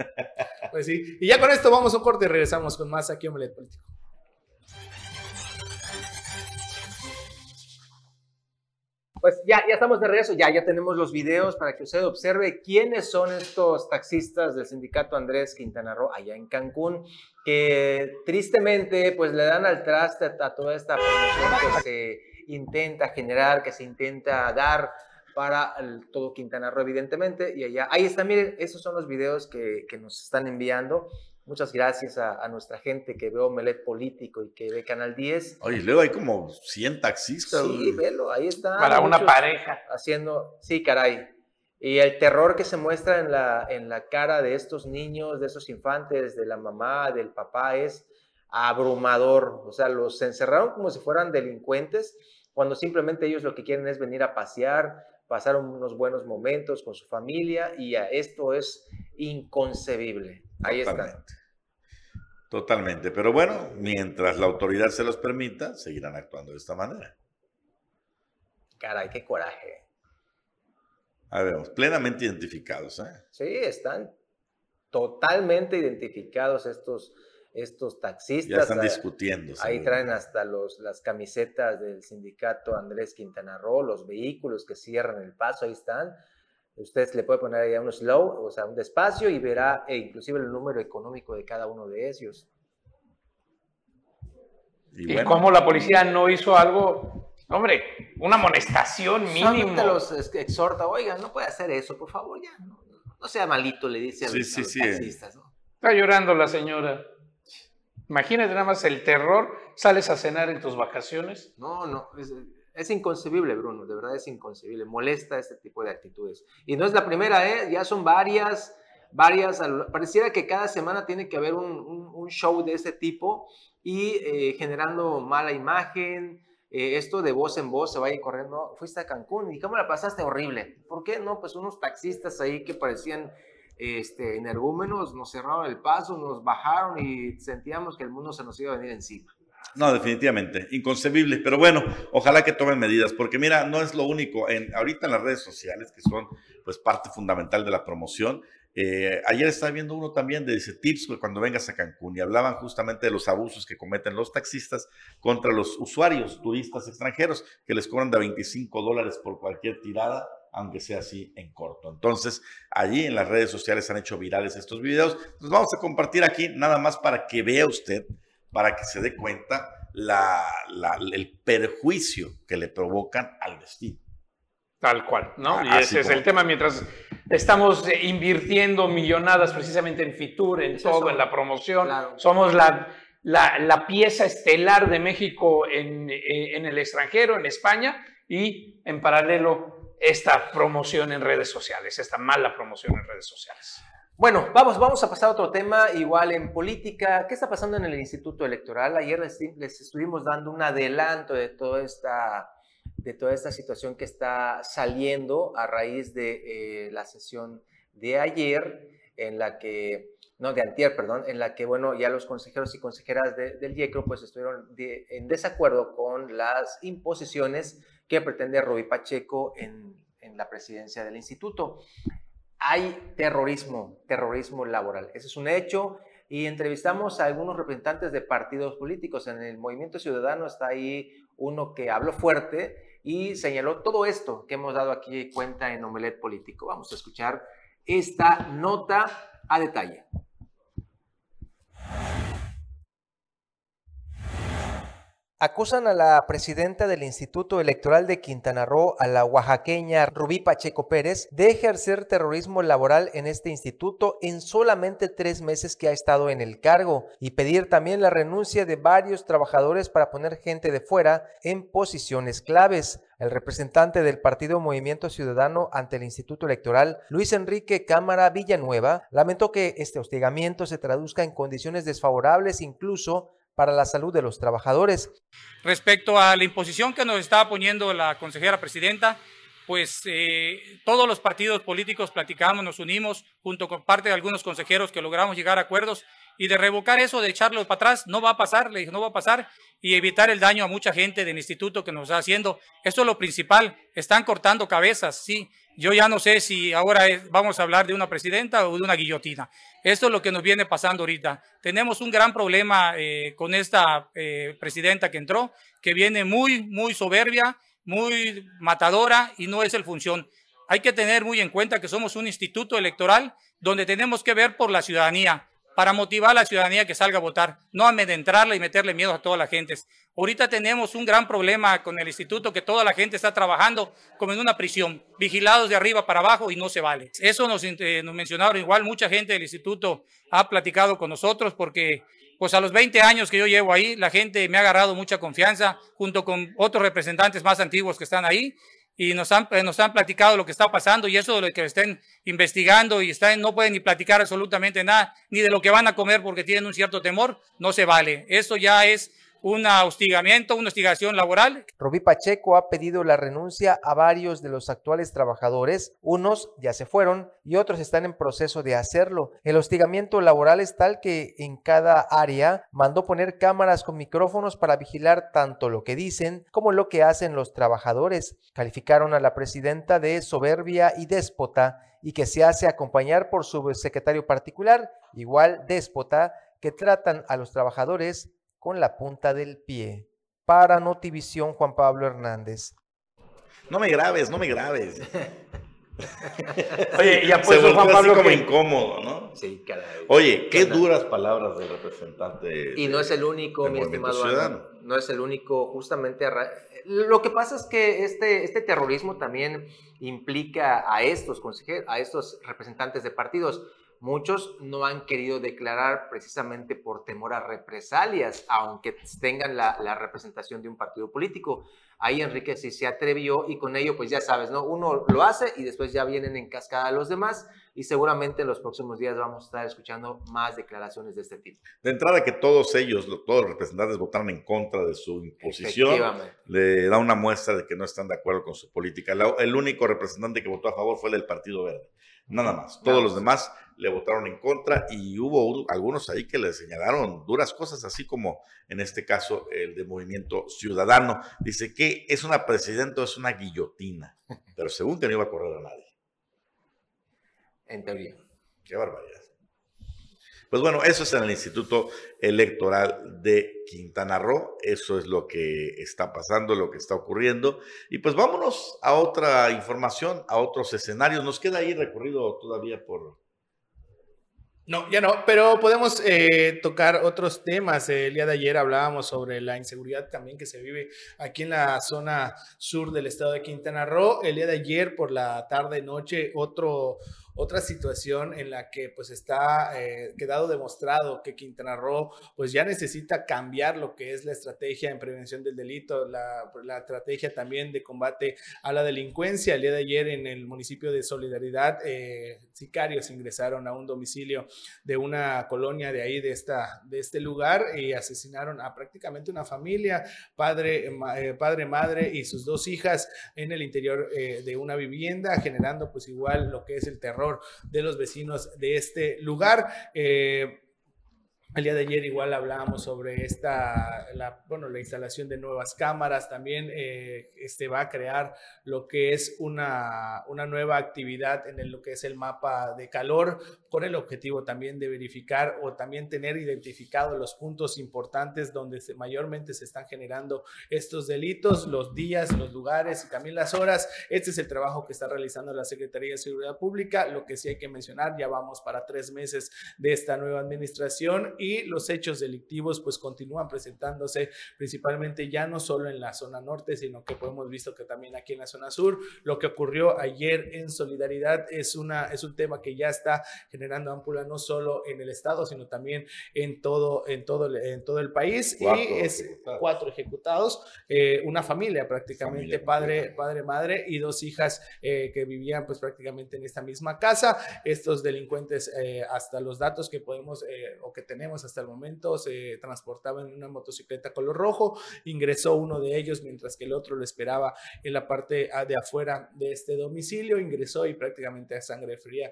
Pues sí. Y ya con esto vamos a un corte y regresamos con más aquí en Omelet Político. Pues ya, ya estamos de regreso, ya, ya tenemos los videos para que usted observe quiénes son estos taxistas del sindicato Andrés Quintana Roo allá en Cancún, que tristemente pues le dan al traste a, a toda esta promoción que se intenta generar, que se intenta dar para el- todo Quintana Roo evidentemente, y allá, ahí está, miren, esos son los videos que, que nos están enviando. Muchas gracias a, a nuestra gente que ve Omelet Político y que ve Canal 10. Oye, luego hay como 100 taxistas. Sí, velo, ahí está. Para una pareja. haciendo, sí, caray. Y el terror que se muestra en la, en la cara de estos niños, de esos infantes, de la mamá, del papá, es abrumador. O sea, los encerraron como si fueran delincuentes, cuando simplemente ellos lo que quieren es venir a pasear, pasar unos buenos momentos con su familia, y a esto es inconcebible. Ahí está. Totalmente. Totalmente. Pero bueno, mientras la autoridad se los permita, seguirán actuando de esta manera. Caray, qué coraje. Ahí vemos, plenamente identificados. ¿eh? Sí, están totalmente identificados estos, estos taxistas. Ya están Ah, discutiendo. Ahí traen hasta los, las camisetas del sindicato Andrés Quintana Roo, los vehículos que cierran el paso, ahí están. Usted le puede poner ahí un slow, o sea, un despacio y verá e inclusive el número económico de cada uno de ellos. Y ¿Y bueno, cómo la policía no hizo algo? Hombre, una amonestación mínimo. los exhorta, oigan, no puede hacer eso, por favor, ya, no, no sea malito, le dice a los, sí, a los sí. taxistas. ¿no? Está llorando la señora. Imagínate nada más el terror. Sales a cenar en tus vacaciones. No, no, es, inconcebible, Bruno, de verdad es inconcebible. Molesta este tipo de actitudes. Y no es la primera, ¿eh? ya son varias, varias. Pareciera que cada semana tiene que haber un show de este tipo y eh, generando mala imagen. eh, esto de voz en voz se vaya corriendo. Fuiste a Cancún y ¿cómo la pasaste? Horrible. ¿Por qué? No, pues unos taxistas ahí que parecían este, energúmenos nos cerraron el paso, nos bajaron y sentíamos que el mundo se nos iba a venir encima. No, definitivamente, inconcebible. Pero bueno, ojalá que tomen medidas, porque mira, no es lo único. En, ahorita en las redes sociales, que son pues parte fundamental de la promoción, eh, ayer estaba viendo uno también de ese tips cuando vengas a Cancún y hablaban justamente de los abusos que cometen los taxistas contra los usuarios turistas extranjeros, que les cobran de 25 dólares por cualquier tirada, aunque sea así en corto. Entonces, allí en las redes sociales han hecho virales estos videos. Los vamos a compartir aquí nada más para que vea usted para que se dé cuenta la- la- el perjuicio que le provocan al destino. Tal cual, ¿no? Ah, y ese es el tema. Mientras estamos invirtiendo millonadas precisamente en Fitur, en Es todo, eso. en la promoción, Claro. somos la, la, la pieza estelar de México en, eh, en el extranjero, en España, y en paralelo esta promoción en redes sociales, esta mala promoción en redes sociales. Bueno, vamos, vamos a pasar a otro tema, igual en política. ¿Qué está pasando en el Instituto Electoral? Ayer les, les estuvimos dando un adelanto de toda esta, de toda esta situación que está saliendo a raíz de eh, la sesión de ayer, en la que, no, de antier, perdón, en la que, bueno, ya los consejeros y consejeras de- del IECRO pues estuvieron en desacuerdo con las imposiciones que pretende Rubí Pacheco en, en la presidencia del instituto hay terrorismo, terrorismo laboral. Ese es un hecho. Y entrevistamos a algunos representantes de partidos políticos. En el Movimiento Ciudadano está ahí uno que habló fuerte y señaló todo esto que hemos dado aquí cuenta en Omelet Político. Vamos a escuchar esta nota a detalle. Acusan a la presidenta del Instituto Electoral de Quintana Roo, a la oaxaqueña Rubí Pacheco Pérez, de ejercer terrorismo laboral en este instituto en solamente tres meses que ha estado en el cargo y pedir también la renuncia de varios trabajadores para poner gente de fuera en posiciones claves. El representante del partido Movimiento Ciudadano ante el Instituto Electoral, Luis Enrique Cámara Villanueva, lamentó que este hostigamiento se traduzca en condiciones desfavorables incluso para la salud de los trabajadores. Respecto a la imposición que nos estaba poniendo la consejera presidenta, pues eh, todos los partidos políticos platicamos, nos unimos junto con parte de algunos consejeros que logramos llegar a acuerdos y de revocar eso, de echarlo para atrás, no va a pasar, le dije, no va a pasar, y evitar el daño a mucha gente del instituto que nos está haciendo. Eso es lo principal, están cortando cabezas, sí. Yo ya no sé si ahora vamos a hablar de una presidenta o de una guillotina. Esto es lo que nos viene pasando ahorita. Tenemos un gran problema eh, con esta eh, presidenta que entró, que viene muy, muy soberbia, muy matadora y no es el función. Hay que tener muy en cuenta que somos un instituto electoral donde tenemos que ver por la ciudadanía para motivar a la ciudadanía que salga a votar, no amedrentarla y meterle miedo a toda la gente. Ahorita tenemos un gran problema con el instituto que toda la gente está trabajando como en una prisión, vigilados de arriba para abajo y no se vale. Eso nos, eh, nos mencionaron igual, mucha gente del instituto ha platicado con nosotros porque pues a los 20 años que yo llevo ahí, la gente me ha agarrado mucha confianza junto con otros representantes más antiguos que están ahí y nos han, eh, nos han platicado lo que está pasando y eso de lo que estén investigando y están, no pueden ni platicar absolutamente nada, ni de lo que van a comer porque tienen un cierto temor, no se vale. Eso ya es un hostigamiento, una hostigación laboral. Rubí Pacheco ha pedido la renuncia a varios de los actuales trabajadores, unos ya se fueron y otros están en proceso de hacerlo. El hostigamiento laboral es tal que en cada área mandó poner cámaras con micrófonos para vigilar tanto lo que dicen como lo que hacen los trabajadores. Calificaron a la presidenta de soberbia y déspota y que se hace acompañar por su secretario particular, igual déspota, que tratan a los trabajadores con la punta del pie. Para Notivisión, Juan Pablo Hernández. No me grabes, no me grabes. (laughs) Oye, ya Se Juan volvió así Pablo como que- incómodo, ¿no? Sí, caray. Oye, qué duras palabras del representante. Y no es el único, mi estimado Ciudadano. No es el único, justamente. a ra- Lo que pasa es que este, este terrorismo también implica a estos consejeros, a estos representantes de partidos. Muchos no han querido declarar precisamente por temor a represalias, aunque tengan la, la representación de un partido político. Ahí Enrique sí se atrevió y con ello, pues ya sabes, ¿no? Uno lo hace y después ya vienen en cascada los demás y seguramente en los próximos días vamos a estar escuchando más declaraciones de este tipo. De entrada que todos ellos, lo- todos los representantes votaron en contra de su imposición, le da una muestra de que no están de acuerdo con su política. El único representante que votó a favor fue el del Partido Verde. Nada más. Todos los más. demás le votaron en contra y hubo algunos ahí que le señalaron duras cosas, así como en este caso el de Movimiento Ciudadano. Dice que es una presidenta o es una guillotina, (laughs) pero según que no iba a correr a nadie. En teoría. Qué barbaridad. Pues bueno, eso es en el Instituto Electoral de Quintana Roo. Eso es lo que está pasando, lo que está ocurriendo. Y pues vámonos a otra información, a otros escenarios. Nos queda ahí recorrido todavía por... No, ya no, pero podemos eh, tocar otros temas. El día de ayer hablábamos sobre la inseguridad también que se vive aquí en la zona sur del estado de Quintana Roo. El día de ayer por la tarde noche otro otra situación en la que pues está eh, quedado demostrado que Quintana Roo pues ya necesita cambiar lo que es la estrategia en prevención del delito, la, la estrategia también de combate a la delincuencia. El día de ayer en el municipio de Solidaridad, eh, sicarios ingresaron a un domicilio de una colonia de ahí, de, esta, de este lugar, y asesinaron a prácticamente una familia, padre, eh, padre, madre y sus dos hijas en el interior eh, de una vivienda, generando pues igual lo que es el terror de los vecinos de este lugar. Eh, el día de ayer igual hablábamos sobre esta, la, bueno, la instalación de nuevas cámaras, también eh, este va a crear lo que es una, una nueva actividad en el- lo que es el mapa de calor, con el objetivo también de verificar o también tener identificados los puntos importantes donde se- mayormente se están generando estos delitos, los días, los lugares y también las horas. Este es el trabajo que está realizando la Secretaría de Seguridad Pública. Lo que sí hay que mencionar, ya vamos para tres meses de esta nueva administración y los hechos delictivos pues continúan presentándose principalmente ya no solo en la zona norte, sino que hemos visto que también aquí en la zona sur. Lo que ocurrió ayer en Solidaridad es, una, es un tema que ya está generando ámpula no solo en el estado, sino también en todo, en todo, en todo el país. y es cuatro ejecutados, eh, una familia prácticamente, padre, padre, madre y dos hijas eh, que vivían pues prácticamente en esta misma casa. Estos delincuentes, eh, hasta los datos que podemos o que tenemos hasta el momento, se transportaban en una motocicleta color rojo. Ingresó uno de ellos mientras que el otro lo esperaba en la parte ah, de afuera de este domicilio. Ingresó y prácticamente a sangre fría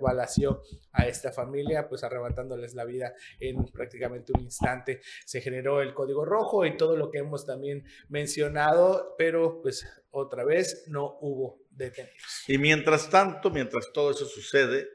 balació a esta familia, pues arrebatándoles la vida en prácticamente un instante. Se generó el código rojo y todo lo que hemos también mencionado, pero pues otra vez no hubo detenidos. Y mientras tanto, mientras todo eso sucede,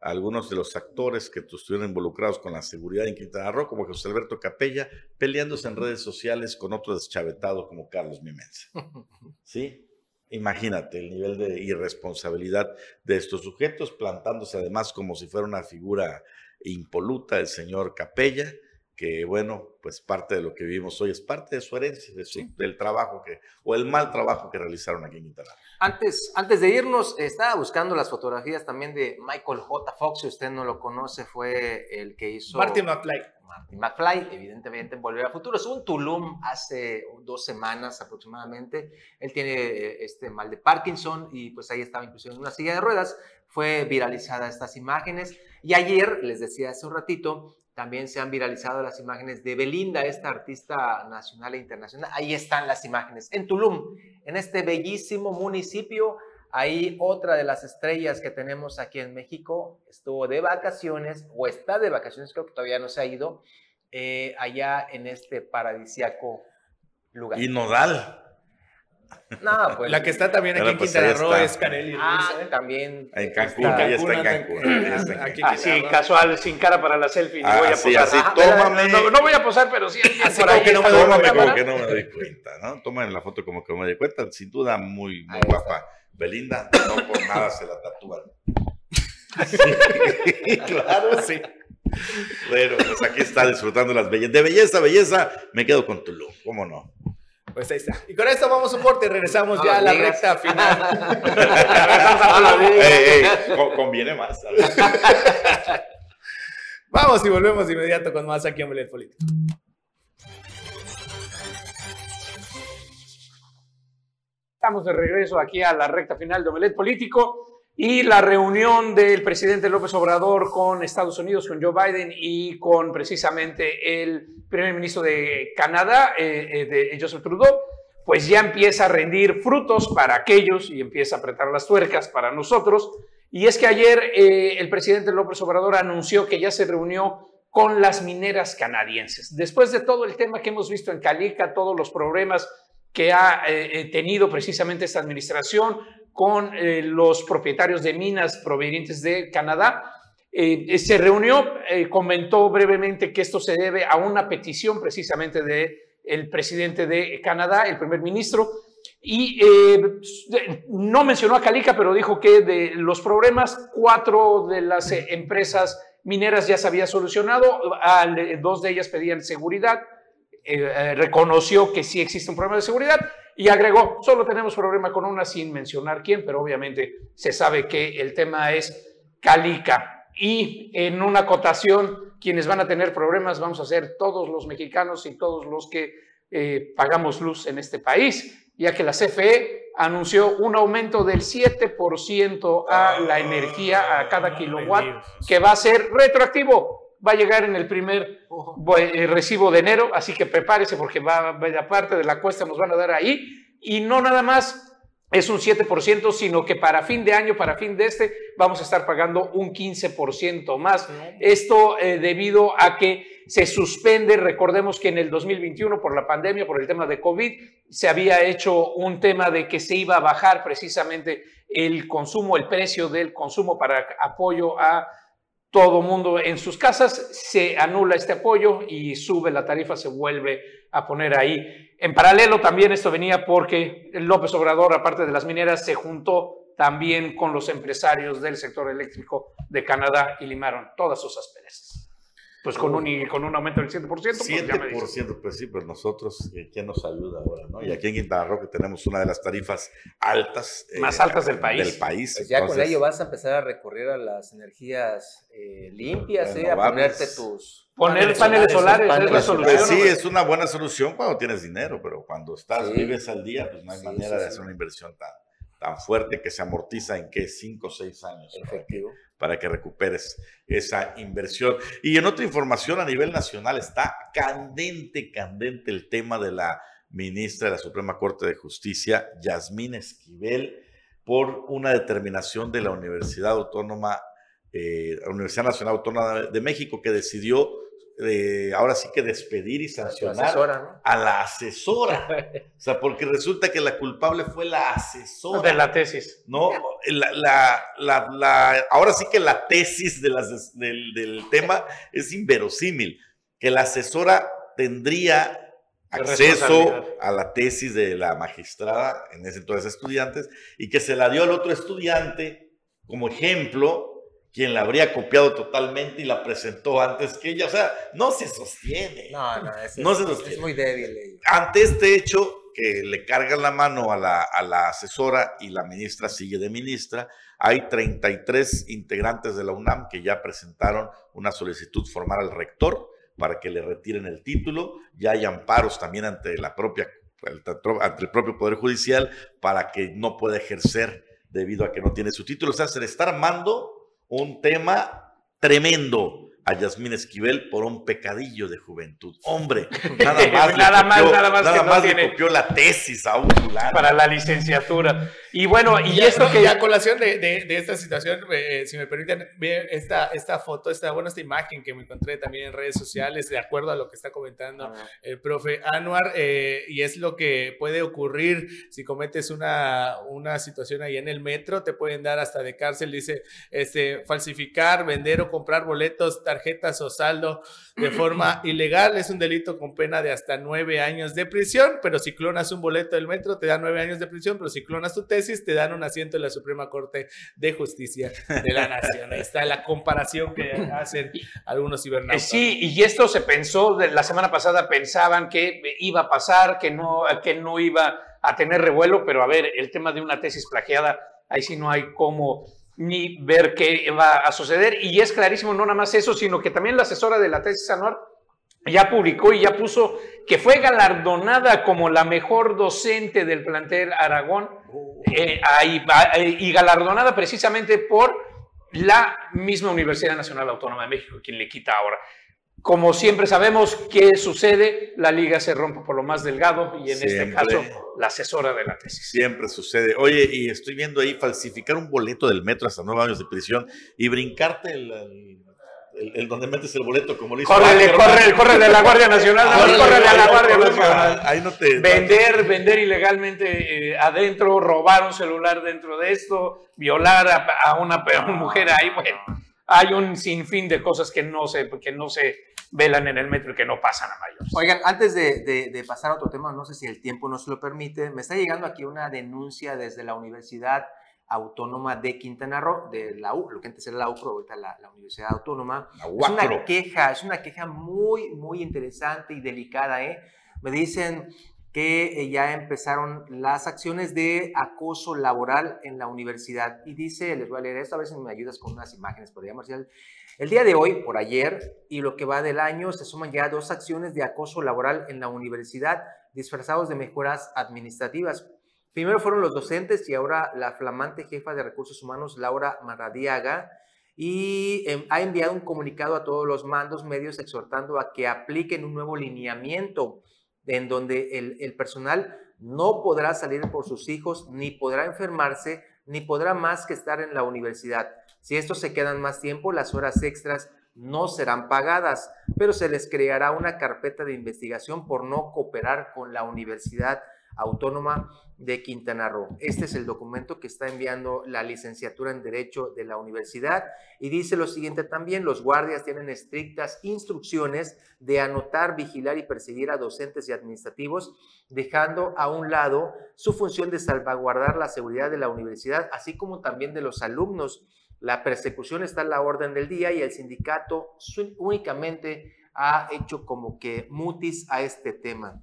algunos de los actores que estuvieron involucrados con la seguridad en Quintana Roo, como José Alberto Capella, peleándose en redes sociales con otro deschavetado como Carlos Mimense. (laughs) ¿Sí? Imagínate el nivel de irresponsabilidad de estos sujetos, plantándose además como si fuera una figura impoluta el señor Capella, que bueno, pues parte de lo que vivimos hoy es parte de su herencia, del trabajo que, o el mal trabajo que realizaron aquí en Quintana. Antes, antes de irnos, estaba buscando las fotografías también de Michael J. Fox, si usted no lo conoce, fue el que hizo... Marty McFly. Marty McFly, evidentemente, Volver a Futuro. Estuvo en Tulum hace dos semanas aproximadamente. Él tiene eh, este mal de Parkinson y pues ahí estaba incluso en una silla de ruedas. Fue viralizada estas imágenes. Y ayer, les decía hace un ratito, también se han viralizado las imágenes de Belinda, esta artista nacional e internacional. Ahí están las imágenes. En Tulum, en este bellísimo municipio, ahí otra de las estrellas que tenemos aquí en México estuvo de vacaciones o está de vacaciones, creo que todavía no se ha ido, eh, allá en este paradisiaco lugar. Y Nodal. No, pues. La que está también aquí en pues, Quintana Roo es Canelli. Ah, ¿eh? también. En Cancún, ya está en Cancún. Así, casual, sin cara para la selfie. No ah, voy a así, posar. Así, ah, tómame. No, voy a posar, pero sí. Así como que no me, tómame como que no me doy cuenta, ¿no? Tómame la foto como que no me doy cuenta. Sin duda, muy, muy guapa. Belinda, no por nada se la tatúan. (laughs) claro, sí. Bueno, pues aquí está disfrutando las bellezas. De belleza, belleza, me quedo con tu look, ¿cómo no? Pues ahí está. Y con esto vamos a un corte y regresamos ya a la recta final. conviene más. vamos y volvemos de inmediato con más aquí en Omelet Político. Estamos de regreso aquí a la recta final de Omelet Político y la reunión del presidente López Obrador con Estados Unidos, con Joe Biden y con precisamente el primer ministro de Canadá, eh, eh, de Joseph Trudeau, pues ya empieza a rendir frutos para aquellos y empieza a apretar las tuercas para nosotros. Y es que ayer eh, el presidente López Obrador anunció que ya se reunió con las mineras canadienses. Después de todo el tema que hemos visto en Calica, todos los problemas que ha tenido precisamente esta administración, con eh, los propietarios de minas provenientes de Canadá. Eh, se reunió, eh, comentó brevemente que esto se debe a una petición precisamente del el presidente de Canadá, el primer ministro, y no mencionó a Calica, pero dijo que de los problemas, cuatro de las empresas mineras ya se había solucionado, dos de ellas pedían seguridad, reconoció que sí existe un problema de seguridad y agregó, solo tenemos problema con una sin mencionar quién, pero obviamente se sabe que el tema es Calica. Y en una acotación, quienes van a tener problemas vamos a ser todos los mexicanos y todos los que eh, pagamos luz en este país, ya que la CFE anunció un aumento del 7% a la energía, a cada kilowatt, que va a ser retroactivo va a llegar en el primer eh, recibo de enero, así que prepárese porque va, a parte de la cuesta nos van a dar ahí. Y no nada más es un 7%, sino que para fin de año, para fin de este, vamos a estar pagando un 15% más. Esto eh, debido a que se suspende, recordemos que en el 2021 por la pandemia, por el tema de COVID, se había hecho un tema de que se iba a bajar precisamente el consumo, el precio del consumo para apoyo a todo mundo en sus casas, se anula este apoyo y sube la tarifa, se vuelve a poner ahí. En paralelo también esto venía porque López Obrador, aparte de las mineras, se juntó también con los empresarios del sector eléctrico de Canadá y limaron todas sus asperezas. Pues con un, con un aumento del 7%. Pues ya me dices. 7%, pues sí, pues nosotros, eh, ¿quién nos ayuda ahora? ¿no? Y aquí en Quintana Roo que tenemos una de las tarifas altas. Más altas del país. Del país. Pues ya con ello vas a empezar a recurrir a las energías eh, limpias, ¿eh? a ponerte tus... Poner paneles solares, es la solución. Pues sí, es una buena solución cuando tienes dinero, pero cuando estás, vives al día, pues no hay manera de hacer una inversión tan, tan fuerte que se amortiza en qué, 5 o 6 años. Efectivo para que recuperes esa inversión. Y en otra información a nivel nacional está candente, candente el tema de la ministra de la Suprema Corte de Justicia, Yasmín Esquivel, por una determinación de la Universidad Autónoma, eh, Universidad Nacional Autónoma de México, que decidió ahora sí que despedir y sancionar a la asesora. (laughs) o sea, porque resulta que la culpable fue la asesora. De la tesis. No, la, la, ahora sí que la tesis de las, del, del tema (laughs) es inverosímil. Que la asesora tendría acceso a la tesis de la magistrada, en ese entonces estudiantes, y que se la dio al otro estudiante como ejemplo quien la habría copiado totalmente y la presentó antes que ella. O sea, no se sostiene. No, no, es, no se sostiene. es muy débil. Ante este hecho, que le cargan la mano a la, a la asesora y la ministra sigue de ministra, hay 33 integrantes de la UNAM que ya presentaron una solicitud formal al rector para que le retiren el título. Ya hay amparos también ante la propia ante el propio Poder Judicial para que no pueda ejercer debido a que no tiene su título. O sea, se le está armando un tema tremendo a Yasmín Esquivel por un pecadillo de juventud. Hombre, (laughs) nada más, nada más, nada más, nada más le copió la tesis a un. Para la licenciatura. Y bueno, y, esto que... Ya a colación de, de, esta situación, eh, si me permiten ver esta, esta foto, esta, bueno, esta imagen que me encontré también en redes sociales, de acuerdo a lo que está comentando ah. el profe Anuar, eh, y es lo que puede ocurrir si cometes una, una situación ahí en el metro, te pueden dar hasta de cárcel, dice, este, falsificar, vender o comprar boletos, tarjetas o saldo de (clears throat) forma ilegal es un delito con pena de hasta nueve años de prisión, pero si clonas un boleto del metro te da nueve años de prisión, pero si clonas tu tesis te dan un asiento en la Suprema Corte de Justicia de la Nación. Ahí está la comparación que hacen algunos cibernautas. Sí, y esto se pensó, la semana pasada pensaban que iba a pasar, que no, que no iba a tener revuelo, pero a ver, el tema de una tesis plagiada, ahí sí no hay cómo ni ver qué va a suceder. Y es clarísimo, no nada más eso, sino que también la asesora de la tesis anual ya publicó y ya puso que fue galardonada como la mejor docente del plantel Aragón eh, y galardonada precisamente por la misma Universidad Nacional Autónoma de México, quien le quita ahora. Como siempre sabemos qué sucede, la liga se rompe por lo más delgado y en este caso la asesora de la tesis. Siempre sucede. Oye, y estoy viendo ahí falsificar un boleto del metro hasta nueve años de prisión y brincarte el, el, donde metes el boleto, como le dice. Córrele, corre, corre de la Guardia Nacional, córrele a la Guardia Nacional. Ahí no te. Vender, vender ilegalmente eh, adentro, robar un celular dentro de esto, violar a, una, (laughs) mujer ahí, bueno. Hay un sinfín de cosas que no se, que no se velan en el metro y que no pasan a mayores. Oigan, antes de, de, pasar a otro tema, no sé si el tiempo nos lo permite, me está llegando aquí una denuncia desde la Universidad Autónoma de Quintana Roo, de la U, lo que antes era la U, pero ahorita la, la Universidad Autónoma. es una queja, es una queja muy, muy interesante y delicada, ¿eh? Me dicen que eh, ya empezaron las acciones de acoso laboral en la universidad. Y dice, les voy a leer esto, a ver si me ayudas con unas imágenes, podría Marcial. El día de hoy, por ayer y lo que va del año, se suman ya dos acciones de acoso laboral en la universidad disfrazados de mejoras administrativas. Primero fueron los docentes y ahora la flamante jefa de recursos humanos, Laura Maradiaga, y em, ha enviado un comunicado a todos los mandos medios exhortando a que apliquen un nuevo lineamiento en donde el, el personal no podrá salir por sus hijos, ni podrá enfermarse, ni podrá más que estar en la universidad. Si estos se quedan más tiempo, las horas extras no serán pagadas, pero se les creará una carpeta de investigación por no cooperar con la Universidad Autónoma de Quintana Roo. Este es el documento que está enviando la licenciatura en Derecho de la universidad y dice lo siguiente también, los guardias tienen estrictas instrucciones de anotar, vigilar y perseguir a docentes y administrativos, dejando a un lado su función de salvaguardar la seguridad de la universidad, así como también de los alumnos La persecución está a la orden del día y el sindicato únicamente ha hecho como que mutis a este tema.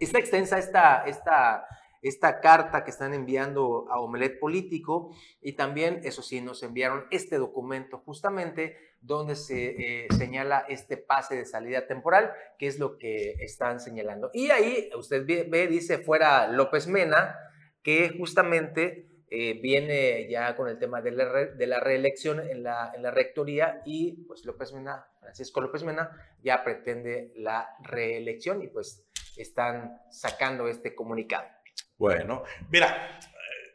Está extensa esta, esta, esta carta que están enviando a Omelet Político y también, eso sí, nos enviaron este documento justamente donde se eh, señala este pase de salida temporal, que es lo que están señalando. Y ahí usted ve, dice fuera López Mena, que justamente eh, viene ya con el tema de la, de la reelección en la, en la, rectoría y pues López Mena, Francisco López Mena, ya pretende la reelección y pues están sacando este comunicado. Bueno, mira,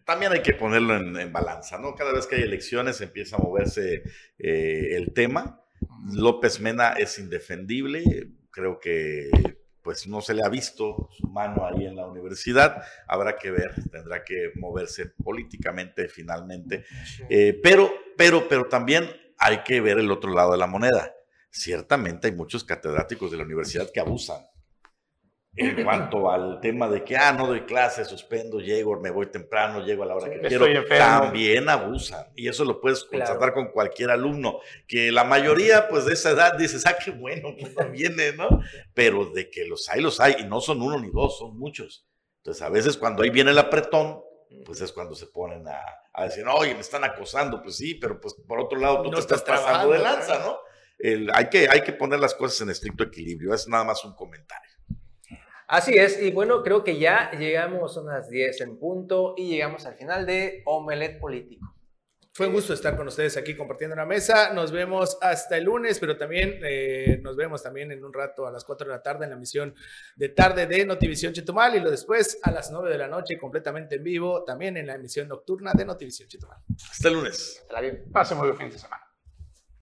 también hay que ponerlo en, balanza, ¿no? Cada vez que hay elecciones empieza a moverse eh, el tema. López Mena es indefendible, creo que pues no se le ha visto su mano ahí en la universidad, habrá que ver, tendrá que moverse políticamente finalmente, eh, pero, pero, pero también hay que ver el otro lado de la moneda. Ciertamente hay muchos catedráticos de la universidad que abusan en cuanto (laughs) al tema de que, ah, no doy clase, suspendo, llego, me voy temprano, llego a la hora que quiero, también abusan. Y eso lo puedes constatar con cualquier alumno, que la mayoría, pues de esa edad, dices, ah, qué bueno, que (laughs) no viene, ¿no? Pero de que los hay, los hay, y no son uno ni dos, son muchos. Entonces, a veces cuando ahí viene el apretón, pues es cuando se ponen a, a decir, oye, me están acosando, pues sí, pero pues por otro lado tú te estás, pasando de lanza, ¿no? hay, que, hay que poner las cosas en estricto equilibrio, es nada más un comentario. Así es, y bueno, creo que ya llegamos a unas 10 en punto y llegamos al final de Omelet Político. Fue un gusto estar con ustedes aquí compartiendo una mesa. Nos vemos hasta el lunes, pero también eh, nos vemos también en un rato a las 4 de la tarde en la emisión de tarde de Notivisión Chetumal y lo después a las 9 de la noche completamente en vivo también en la emisión nocturna de Notivisión Chetumal. Hasta el lunes. Hasta la bien. Pase muy buen fin de semana.